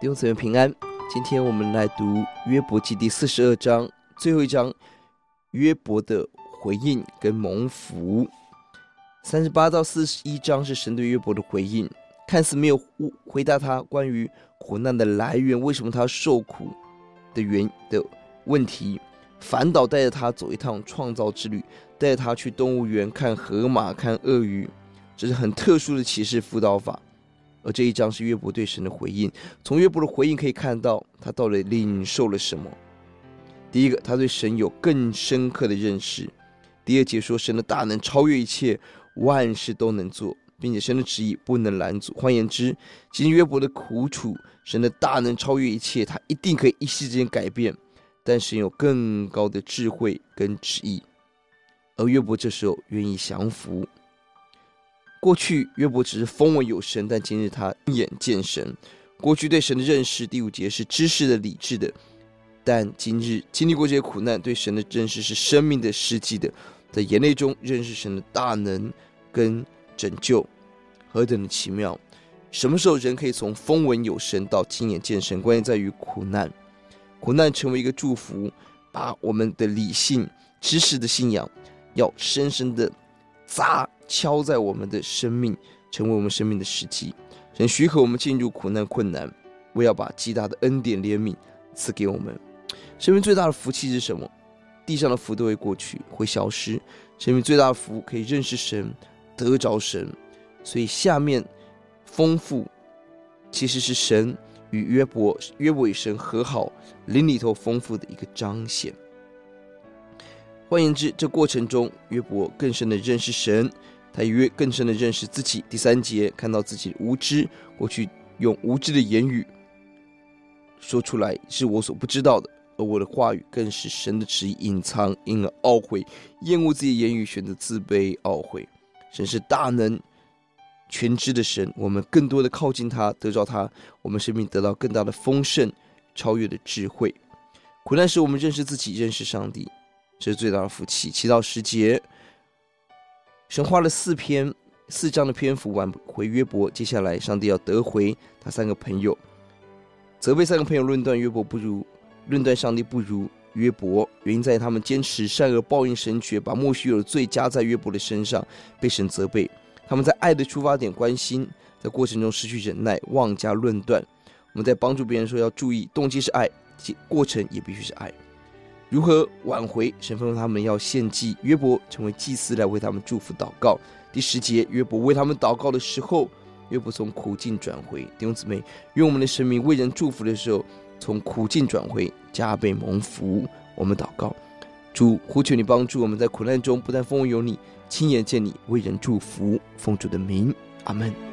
弟兄姊妹平安，今天我们来读约伯记第四十二章最后一章，约伯的回应跟蒙福。三十八到四十一章是神对约伯的回应，看似没有回答他关于苦难的来源，为什么他受苦的原的问题，反倒带着他走一趟创造之旅，带着他去动物园看河马、看鳄鱼，这是很特殊的启示辅导法。而这一章是约伯对神的回应。从约伯的回应可以看到，他到底领受了什么。第一个，他对神有更深刻的认识。第二节说，神的大能超越一切，万事都能做，并且神的旨意不能拦阻。换言之，其实约伯的苦楚，神的大能超越一切，他一定可以一夕之间改变。但神有更高的智慧跟旨意，而约伯这时候愿意降服。过去约伯只是风闻有神，但今日他亲眼见神。过去对神的认识，第五节是知识的、理智的，但今日经历过这些苦难，对神的认识是生命的、实际的，在眼泪中认识神的大能跟拯救，何等的奇妙！什么时候人可以从风闻有神到亲眼见神？关键在于苦难，苦难成为一个祝福，把我们的理性、知识的信仰要深深的砸。敲在我们的生命，成为我们生命的时机。神许可我们进入苦难困难，为要把极大的恩典怜悯赐给我们。生命最大的福气是什么？地上的福都会过去，会消失。生命最大的福可以认识神，得着神。所以下面丰富其实是神与约伯、约伯与神和好，灵里头丰富的一个彰显。换言之，这过程中约伯更深的认识神。他越更深的认识自己。第三节看到自己的无知，过去用无知的言语说出来是我所不知道的，而我的话语更是神的旨意隐藏，因而懊悔，厌恶自己的言语，选择自卑懊悔。神是大能全知的神，我们更多的靠近他，得着他，我们生命得到更大的丰盛，超越的智慧。苦难使我们认识自己，认识上帝，这是最大的福气。七到十节。神花了四篇四章的篇幅挽回约伯，接下来上帝要得回他三个朋友，责备三个朋友论断约伯不如论断上帝不如约伯，原因在于他们坚持善恶报应神学，把莫须有的罪加在约伯的身上，被神责备。他们在爱的出发点关心，在过程中失去忍耐，妄加论断。我们在帮助别人说要注意，动机是爱，过程也必须是爱。如何挽回？神吩咐他们要献祭，约伯成为祭司来为他们祝福祷告。第十节，约伯为他们祷告的时候，约伯从苦境转回。弟兄姊妹，愿我们的生命为人祝福的时候，从苦境转回，加倍蒙福。我们祷告，主呼求你帮助我们在苦难中，不但风有你，亲眼见你为人祝福，奉主的名，阿门。